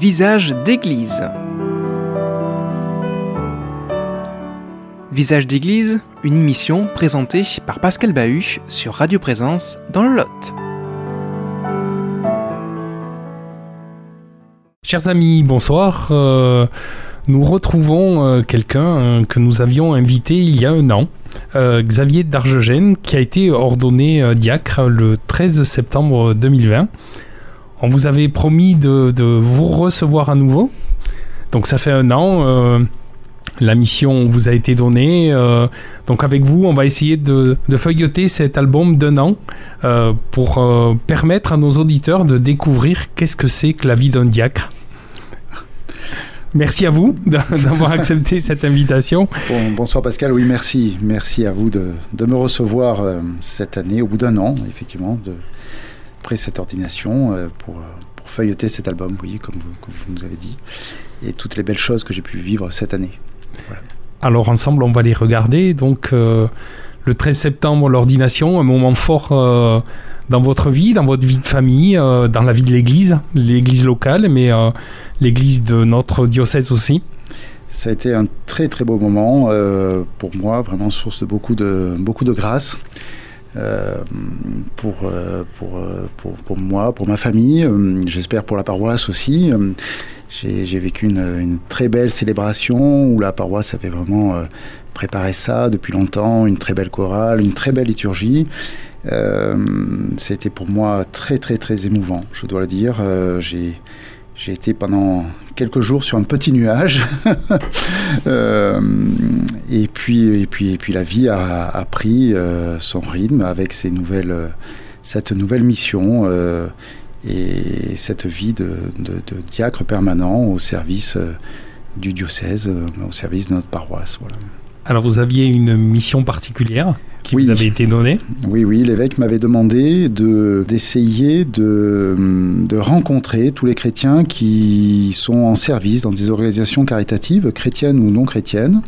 Visage d'église. Visage d'église, une émission présentée par Pascal Bahut sur Radio Présence dans le Lot. Chers amis, bonsoir. Euh, nous retrouvons euh, quelqu'un euh, que nous avions invité il y a un an, Xavier Dargegène, qui a été ordonné diacre le 13 septembre 2020. On vous avait promis de, vous recevoir à nouveau. Donc ça fait un an. Euh, la mission vous a été donnée. Euh, donc avec vous, on va essayer de, feuilleter cet album d'un an euh, pour permettre à nos auditeurs de découvrir qu'est-ce que c'est que la vie d'un diacre. Merci à vous d'avoir accepté cette invitation. bonsoir Pascal, oui merci. Merci à vous de, de me recevoir cette année, au bout d'un an, effectivement, de, après cette ordination euh, pour, euh, pour, feuilleter cet album, oui, comme vous, nous avez dit, et toutes les belles choses que j'ai pu vivre cette année. Alors ensemble, on va les regarder. Donc euh, le 13 septembre, l'ordination, un moment fort dans votre vie, dans votre vie de famille, dans la vie de l'Église, l'Église locale, mais l'Église de notre diocèse aussi. Ça a été un très très beau moment pour moi, vraiment source de beaucoup de, beaucoup de grâce. Euh, pour, euh, pour, euh, pour, pour, moi, pour ma famille, j'espère pour la paroisse aussi. J'ai vécu une, une, très belle célébration où la paroisse avait vraiment préparé ça depuis longtemps, une très belle chorale, une très belle liturgie. Euh, C'était pour moi très très très émouvant, je dois le dire. J'ai j'ai été pendant quelques jours sur un petit nuage. euh, et, puis, et, puis, et puis la vie a, pris euh, son rythme avec ces nouvelles, cette nouvelle mission euh, et cette vie de, de, diacre permanent au service du diocèse, au service de notre paroisse. Voilà. Alors vous aviez une mission particulière qui oui. vous avait été donnée Oui, oui, l'évêque m'avait demandé de, d'essayer de, de rencontrer tous les chrétiens qui sont en service dans des organisations caritatives, chrétiennes ou non chrétiennes,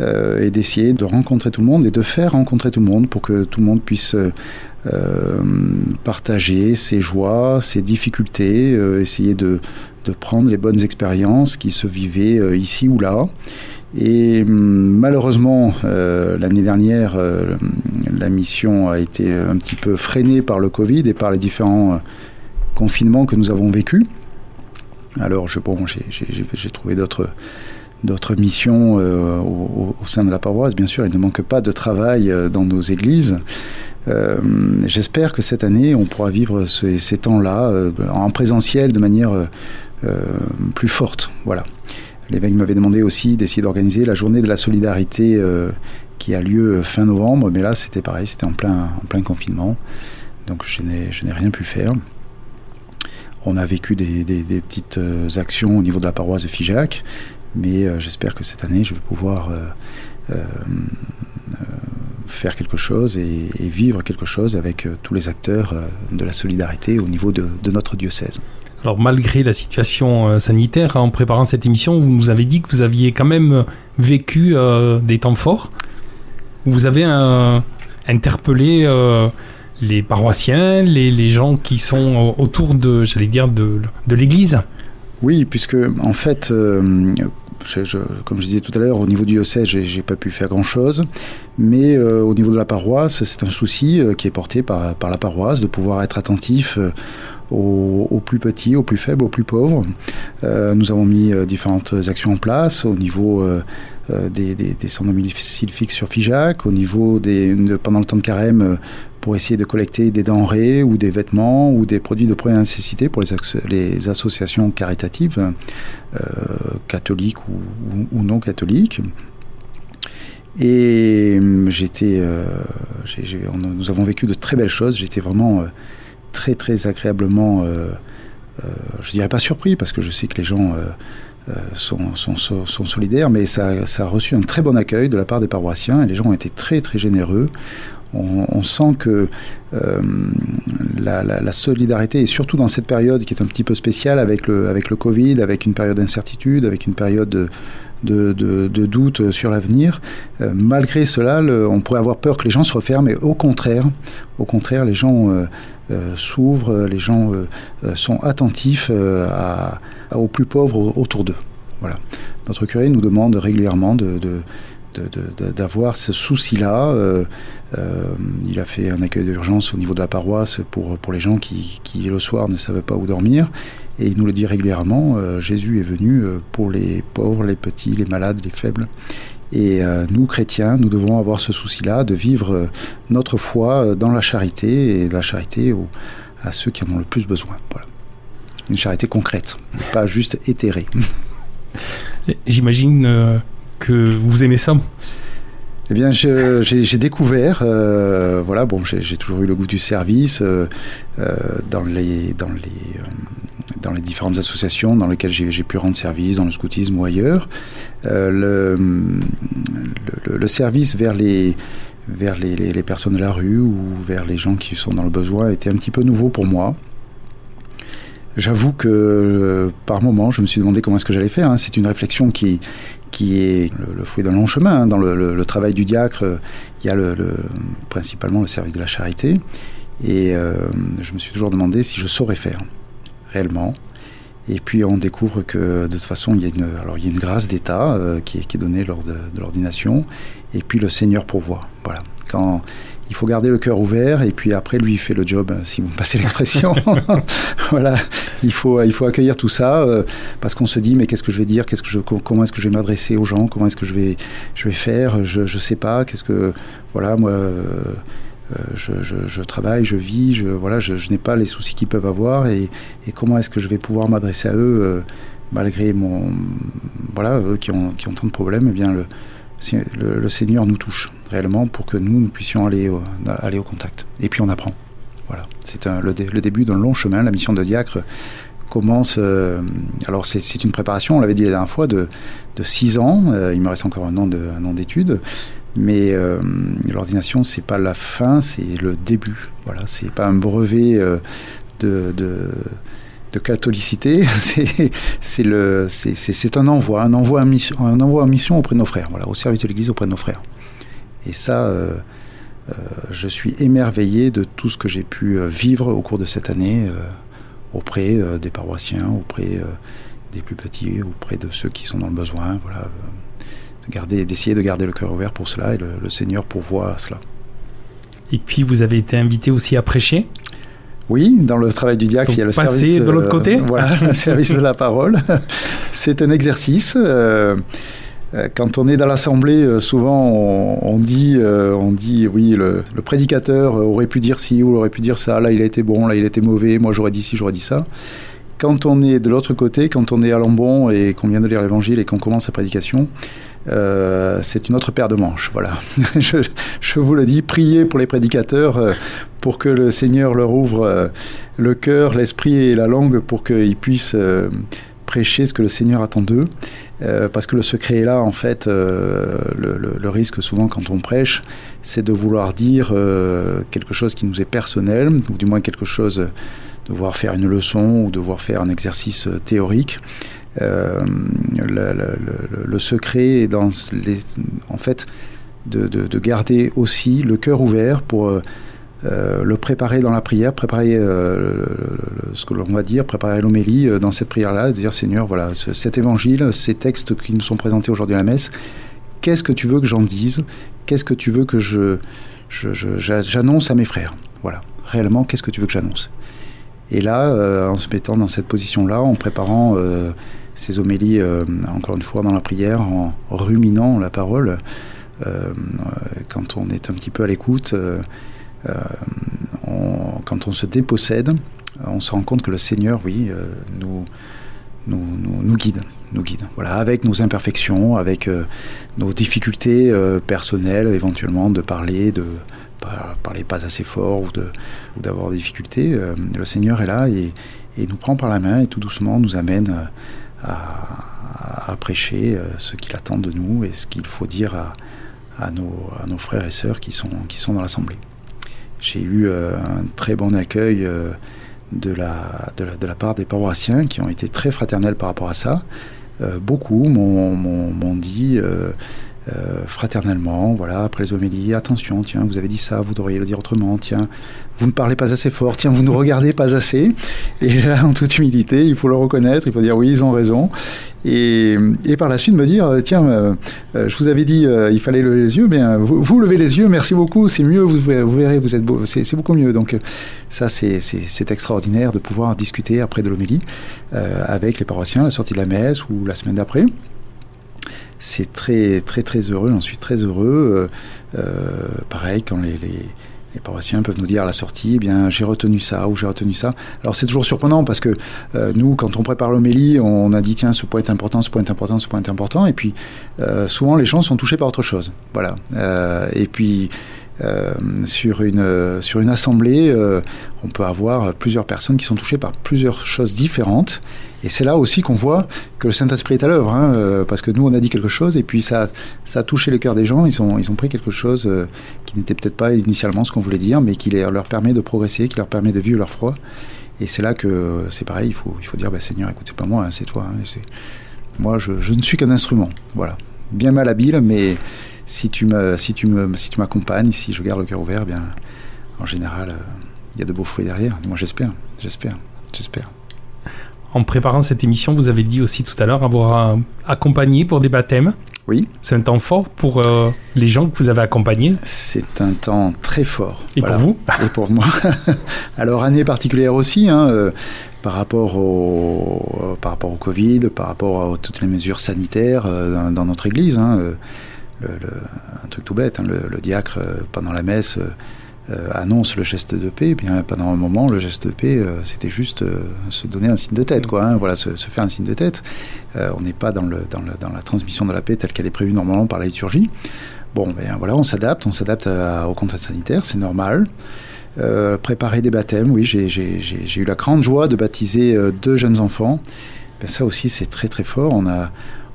euh, et d'essayer de rencontrer tout le monde et de faire rencontrer tout le monde pour que tout le monde puisse euh, partager ses joies, ses difficultés, euh, essayer de, de prendre les bonnes expériences qui se vivaient ici ou là. Et malheureusement, euh, l'année dernière, euh, la mission a été un petit peu freinée par le Covid et par les différents euh, confinements que nous avons vécus. Alors, bon, j'ai trouvé d'autres missions au, sein de la paroisse. Bien sûr, il ne manque pas de travail dans nos églises. J'espère que cette année, on pourra vivre ces, ces temps-là en présentiel de manière plus forte. Voilà. L'évêque m'avait demandé aussi d'essayer d'organiser la journée de la solidarité euh, qui a lieu fin novembre, mais là c'était pareil, c'était en plein, en plein confinement, donc je n'ai rien pu faire. On a vécu des, petites euh, actions au niveau de la paroisse de Figeac, mais euh, j'espère que cette année je vais pouvoir euh, euh, faire quelque chose et, vivre quelque chose avec tous les acteurs de la solidarité au niveau de notre diocèse. Alors malgré la situation euh, sanitaire, en préparant cette émission, vous nous avez dit que vous aviez quand même vécu euh, des temps forts. Vous avez euh, interpellé euh, les paroissiens, les, gens qui sont autour de, j'allais dire, de, l'Église. Oui, puisque en fait, euh, comme je disais tout à l'heure, au niveau du diocèse, j'ai pas pu faire grand-chose, mais euh, au niveau de la paroisse, c'est un souci euh, qui est porté par la paroisse de pouvoir être attentif aux, plus petits, aux plus faibles, aux plus pauvres. Euh, nous avons mis euh, différentes actions en place au niveau euh, des, des, des centres domicile fixes sur FIJAC, au niveau des, de, pendant le temps de carême, pour essayer de collecter des denrées ou des vêtements ou des produits de première nécessité pour les, associations caritatives, catholiques ou, non catholiques. Et j'étais, nous avons vécu de très belles choses. J'étais vraiment très très agréablement, euh, euh, je dirais pas surpris parce que je sais que les gens euh, sont, sont, sont, solidaires, mais ça, ça, a reçu un très bon accueil de la part des paroissiens et les gens ont été très très généreux. On, sent que la, solidarité, et surtout dans cette période qui est un petit peu spéciale avec le, avec le Covid, avec une période d'incertitude, avec une période de, de, de, de doute sur l'avenir. Euh, malgré cela, on pourrait avoir peur que les gens se referment, mais au contraire, au contraire, les gens euh, s'ouvrent, les gens sont attentifs aux plus pauvres autour d'eux. Voilà. Notre curé nous demande régulièrement d'avoir ce souci-là. il a fait un accueil d'urgence au niveau de la paroisse pour, pour les gens qui, qui, le soir, ne savaient pas où dormir. Et il nous le dit régulièrement, Jésus est venu pour les pauvres, les petits, les malades, les faibles. Et euh, nous, chrétiens, nous devons avoir ce souci-là de vivre euh, notre foi euh, dans la charité et la charité à ceux qui en ont le plus besoin. Voilà. Une charité concrète, pas juste éthérée. J'imagine que vous aimez ça. Eh bien, j'ai découvert, voilà, bon, j'ai toujours eu le goût du service dans les, dans les, dans les différentes associations dans lesquelles j'ai pu rendre service, dans le scoutisme ou ailleurs. Euh, le, le, service vers les vers les, personnes de la rue ou vers les gens qui sont dans le besoin était un petit peu nouveau pour moi. J'avoue que euh, par moment, je me suis demandé comment est-ce que j'allais faire. Hein. C'est une réflexion qui, qui est le, fruit d'un long chemin. Hein. Dans le, travail du diacre, il y a le, principalement le service de la charité. Et euh, je me suis toujours demandé si je saurais faire réellement. Et puis on découvre que de toute façon, il y a une, alors, il y a une grâce d'État euh, qui, est, donnée lors de, l'ordination, et puis le Seigneur pourvoit. Voilà. Il faut garder le cœur ouvert, et puis après, lui, il fait le job, si vous me passez l'expression. voilà, il faut, il faut accueillir tout ça, euh, parce qu'on se dit, mais qu'est-ce que je vais dire? Qu'est-ce que je, Comment est-ce que je vais m'adresser aux gens? Comment est-ce que je vais, je vais faire? Je ne sais pas. Qu'est-ce que... Voilà, moi... Euh, euh, je, travaille, je vis, je, voilà, je, n'ai pas les soucis qu'ils peuvent avoir et, comment est-ce que je vais pouvoir m'adresser à eux euh, malgré mon, voilà, eux qui ont, qui ont tant de problèmes, eh bien le, le, Seigneur nous touche réellement pour que nous, nous puissions aller au, aller au contact. Et puis on apprend. Voilà, c'est le, le, début d'un long chemin. La mission de diacre commence. Euh, alors c'est une préparation, on l'avait dit la dernière fois, de, de six ans. il me reste encore un an d'études. Mais euh, l'ordination, c'est pas la fin, c'est le début. Voilà, c'est pas un brevet euh, de, catholicité, c'est un envoi, un envoi en mission, un envoi en mission auprès de nos frères, voilà, au service de l'Église auprès de nos frères. Et ça, euh, je suis émerveillé de tout ce que j'ai pu vivre au cours de cette année auprès des paroissiens, auprès des plus petits, auprès de ceux qui sont dans le besoin. Voilà d'essayer de garder le cœur ouvert pour cela et le, Seigneur pourvoit cela. Et puis vous avez été invité aussi à prêcher? Oui, dans le travail du diacre, il y a le service de, l'autre côté? voilà, le service de la parole. C'est un exercice. Euh, euh, quand on est dans l'assemblée, euh, souvent on, dit, on dit, oui, le, le, prédicateur aurait pu dire ci ou aurait pu dire ça. Là, il a été bon, là, il a été mauvais. Moi, j'aurais dit ci, j'aurais dit ça. Quand on est de l'autre côté, quand on est à Lambon et qu'on vient de lire l'Évangile et qu'on commence la prédication, euh, c'est une autre paire de manches. Voilà. je, vous le dis, priez pour les prédicateurs euh, pour que le Seigneur leur ouvre euh, le cœur, l'esprit et la langue pour qu'ils puissent prêcher ce que le Seigneur attend d'eux. parce que le secret est là, en fait, le, risque souvent quand on prêche, c'est de vouloir dire quelque chose qui nous est personnel, ou du moins quelque chose, de vouloir faire une leçon ou de vouloir faire un exercice théorique. Euh, le, secret est dans les, en fait de, garder aussi le cœur ouvert pour euh, euh, le préparer dans la prière, préparer ce que l'on va dire, préparer l'homélie dans cette prière-là, de dire Seigneur, voilà, cet évangile, ces textes qui nous sont présentés aujourd'hui à la messe, qu'est-ce que tu veux que j'en dise? Qu'est-ce que tu veux que je, j'annonce à mes frères? Voilà, réellement, qu'est-ce que tu veux que j'annonce? Et là, en se mettant dans cette position-là, en préparant ces homélies, euh, encore une fois, dans la prière, en ruminant la parole. Euh, quand on est un petit peu à l'écoute, euh, quand on se dépossède, on se rend compte que le Seigneur, oui, nous, guide, nous guide. Voilà, avec nos imperfections, avec nos difficultés personnelles, éventuellement de parler, de parler pas assez fort ou d'avoir des difficultés. le Seigneur est là et, nous prend par la main et tout doucement nous amène à, prêcher euh, ce qu'il attend de nous et ce qu'il faut dire à, nos, frères et sœurs qui sont, dans l'Assemblée. J'ai eu euh, un très bon accueil euh, de, la, part des paroissiens qui ont été très fraternels par rapport à ça. beaucoup m'ont dit fraternellement, voilà, après les homélies, attention, tiens, vous avez dit ça, vous devriez le dire autrement, tiens, vous ne parlez pas assez fort, tiens, vous ne regardez pas assez. Et là, en toute humilité, il faut le reconnaître, il faut dire oui, ils ont raison. Et, par la suite, me dire, tiens, je vous avais dit, il fallait lever les yeux, bien, vous, levez les yeux, merci beaucoup, c'est mieux, vous, vous, verrez, vous êtes beau, c'est beaucoup mieux. Donc, ça, c'est extraordinaire de pouvoir discuter après de l'homélie avec les paroissiens, à la sortie de la messe ou la semaine d'après c'est très très très heureux, j'en suis très heureux. Euh, euh, pareil, quand les, paroissiens peuvent nous dire à la sortie, eh bien j'ai retenu ça ou j'ai retenu ça. Alors c'est toujours surprenant parce que euh, nous, quand on prépare l'homélie, on a dit tiens ce point est important, ce point est important, ce point est important, et puis souvent les gens sont touchés par autre chose. Voilà. Et puis euh, sur, une, sur une assemblée, euh, on peut avoir plusieurs personnes qui sont touchées par plusieurs choses différentes. Et c'est là aussi qu'on voit que le Saint-Esprit est à l'œuvre, hein, euh, parce que nous, on a dit quelque chose, et puis ça, ça a touché le cœur des gens. Ils ont, ils ont pris quelque chose euh, qui n'était peut-être pas initialement ce qu'on voulait dire, mais qui leur permet de progresser, qui leur permet de vivre leur foi. Et c'est là que c'est pareil, il faut, il faut dire, bah, Seigneur, écoute, c'est pas moi, hein, c'est toi. Hein, moi, je, je, ne suis qu'un instrument. Voilà. Bien mal habile, mais si tu me, si tu me, si tu m'accompagnes, si je garde le cœur ouvert, bien, en général, euh, il y a de beaux fruits derrière. Moi, j'espère, j'espère, j'espère. En préparant cette émission, vous avez dit aussi tout à l'heure avoir accompagné pour des baptêmes. Oui. C'est un temps fort pour euh, les gens que vous avez accompagnés C'est un temps très fort. Et voilà. pour vous Et pour moi. Alors, année particulière aussi, hein, euh, par, rapport au, euh, par rapport au Covid, par rapport à toutes les mesures sanitaires euh, dans, dans, notre Église. Hein, un truc tout bête, hein, le, diacre, pendant la messe, euh, annonce le geste de paix, bien pendant un moment, le geste de paix, euh, c'était juste euh, se donner un signe de tête, quoi. Hein, voilà, se, faire un signe de tête. on n'est pas dans, la transmission de la paix telle qu'elle est prévue normalement par la liturgie. Bon, ben voilà, on s'adapte, on s'adapte au contexte sanitaire, c'est normal. Euh, préparer des baptêmes, oui, j'ai eu la grande joie de baptiser euh, deux jeunes enfants. Ben, ça aussi, c'est très très fort. On a,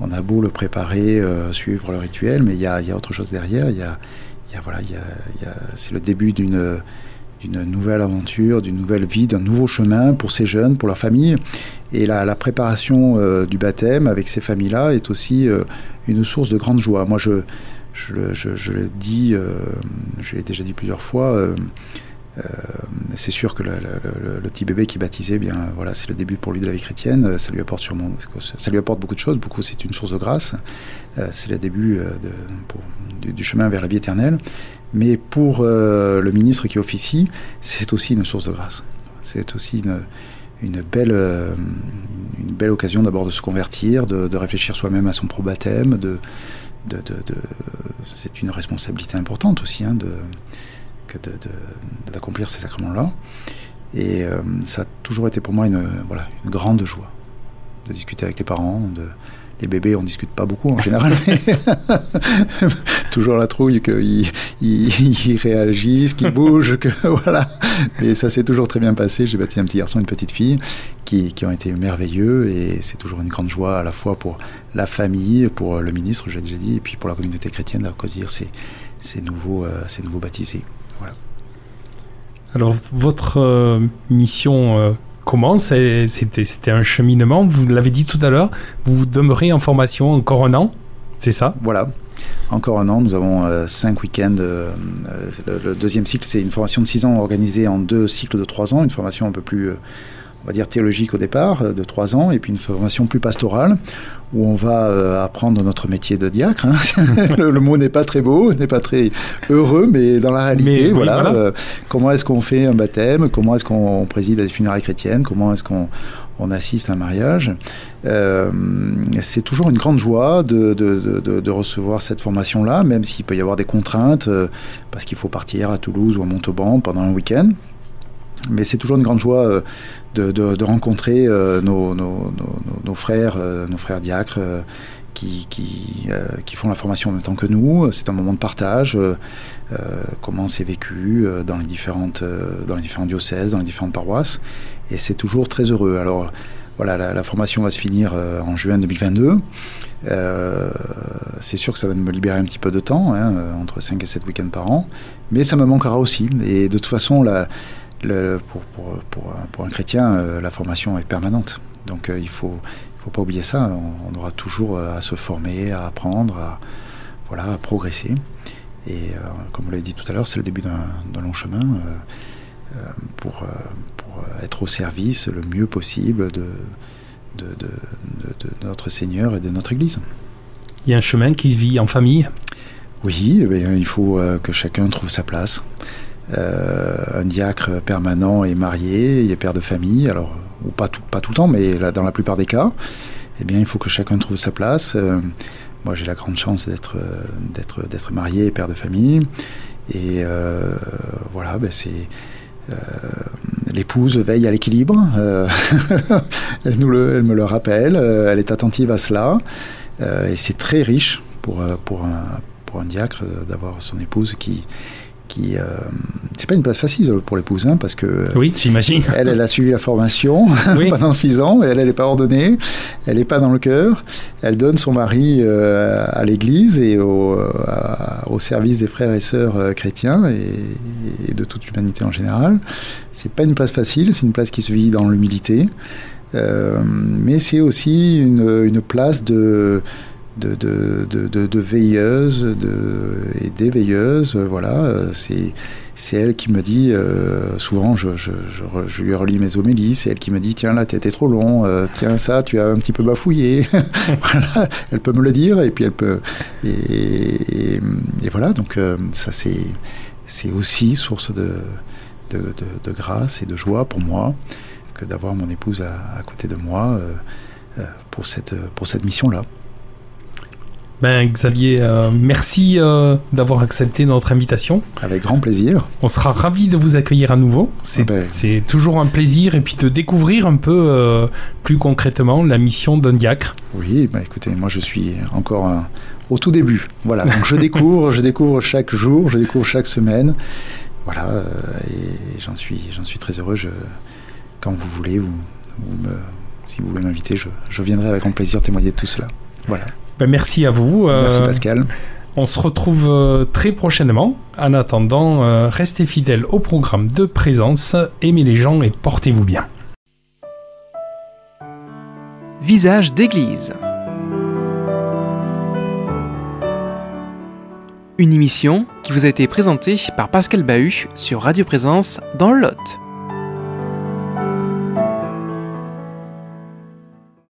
on a beau le préparer, euh, suivre le rituel, mais il y a, y a, autre chose derrière. Y a, y a, voilà, c'est le début d'une nouvelle aventure, d'une nouvelle vie, d'un nouveau chemin pour ces jeunes, pour leur famille. Et la, préparation euh, du baptême avec ces familles-là est aussi euh, une source de grande joie. Moi, je, je, le dis, je l'ai déjà dit plusieurs fois, c'est sûr que le, petit bébé qui est baptisé, bien voilà, c'est le début pour lui de la vie chrétienne. Ça lui apporte sûrement, ça lui apporte beaucoup de choses. Beaucoup, c'est une source de grâce. c'est le début du, chemin vers la vie éternelle. Mais pour euh, le ministre qui officie, c'est aussi une source de grâce. C'est aussi une, belle, euh, une belle occasion d'abord de se convertir, de, réfléchir soi-même à son pro-baptême. De, c'est une responsabilité importante aussi hein, d'accomplir ces sacrements-là. Et euh, ça a toujours été pour moi une, voilà, une grande joie de discuter avec les parents, de, les bébés, on discute pas beaucoup en général, mais toujours la trouille qu'ils ils, ils réagissent, qu'ils bougent, que voilà. Mais ça s'est toujours très bien passé. J'ai bâti un petit garçon, une petite fille, qui, qui ont été merveilleux et c'est toujours une grande joie à la fois pour la famille, pour le ministre, j'ai déjà dit, et puis pour la communauté chrétienne d'accueillir ces, ces, nouveaux, euh, ces nouveaux baptisés. Alors, votre euh, mission euh, comment C'était un cheminement, vous l'avez dit tout à l'heure, vous demeurez en formation encore un an, c'est ça? Voilà, encore un an. Nous avons euh, cinq week-ends. Le, deuxième cycle, c'est une formation de six ans organisée en deux cycles de trois ans, une formation un peu plus, on va dire, théologique au départ, de trois ans, et puis une formation plus pastorale, où on va euh, apprendre notre métier de diacre. Hein. le, le, mot n'est pas très beau, n'est pas très heureux, mais dans la réalité, mais, voilà. Euh, comment est-ce qu'on fait un baptême, comment est-ce qu'on préside à des funérailles chrétiennes, comment est-ce qu'on on assiste à un mariage. Euh, c'est toujours une grande joie de, de, de, de recevoir cette formation-là, même s'il peut y avoir des contraintes, euh, parce qu'il faut partir à Toulouse ou à Montauban pendant un week-end. Mais c'est toujours une grande joie euh, de, rencontrer euh, nos, frères, euh, nos frères diacres qui, qui, font la formation en même temps que nous. C'est un moment de partage, euh, comment c'est vécu dans, les différentes, dans les différents diocèses, dans les différentes paroisses. Et c'est toujours très heureux. Alors voilà, la, la, formation va se finir en juin 2022. c'est sûr que ça va me libérer un petit peu de temps, hein, entre 5 et 7 week-ends par an, mais ça me manquera aussi. Et de toute façon, la, le, pour, pour, pour, pour, un chrétien, euh, la formation est permanente. Donc euh, il faut, il faut pas oublier ça. On, on, aura toujours euh, à se former, à apprendre. À, voilà, à progresser. Et comme vous l'avez dit tout à l'heure, c'est le début d'un long chemin pour, pour être au service le mieux possible de, de, notre Seigneur et de notre Église. Il y a un chemin qui se vit en famille? Oui, eh il faut que chacun trouve sa place. Un diacre permanent est marié, il est père de famille, alors ou pas tout, le temps, mais dans la plupart des cas, eh bien, il faut que chacun trouve sa place. Euh, moi, j'ai la grande chance d'être, euh, d'être, marié et père de famille. Et euh, voilà, ben c'est. l'épouse veille à l'équilibre. elle, me le rappelle. elle est attentive à cela. et c'est très riche pour un diacre d'avoir son épouse qui, qui euh, c'est pas une place facile pour l'épouse hein, parce que oui j'imagine. elle elle a suivi la formation pendant six ans et elle elle n'est pas ordonnée elle n'est pas dans le cœur. Elle donne son mari euh, à l'église et au, au, service des frères et sœurs euh, chrétiens et, de toute l'humanité en général. C'est pas une place facile c'est une place qui se vit dans l'humilité. Mais c'est aussi une, une place de de, de, de, de veilleuses et d'éveilleuses. Voilà, c'est c'est elle qui me dit, euh, souvent je, lui relis mes homélies, c'est elle qui me dit, tiens là t'étais trop long, euh, tiens ça tu as un petit peu bafouillé. voilà, elle peut me le dire et puis elle peut... Et, voilà, donc euh, ça c'est, aussi source de, grâce et de joie pour moi que d'avoir mon épouse à, à, côté de moi pour cette, pour cette mission-là. Ben, Xavier, euh, merci euh, d'avoir accepté notre invitation. Avec grand plaisir. On sera ravis de vous accueillir à nouveau. C'est ah ben. toujours un plaisir et puis de découvrir un peu euh, plus concrètement la mission d'un diacre. Oui, ben, écoutez, moi je suis encore au tout début. Voilà, donc je découvre, je découvre chaque jour, je découvre chaque semaine. Voilà, et j'en suis, suis très heureux. Je, quand vous voulez, vous, me, si vous voulez m'inviter, je, je viendrai avec grand plaisir témoigner de tout cela. Voilà. Ben, merci à vous. Euh, merci Pascal. On se retrouve euh, très prochainement. En attendant, euh, restez fidèles au programme de présence, aimez les gens et portez-vous bien. Visage d'église. Une émission qui vous a été présentée par Pascal Bahut sur Radio Présence dans le Lot.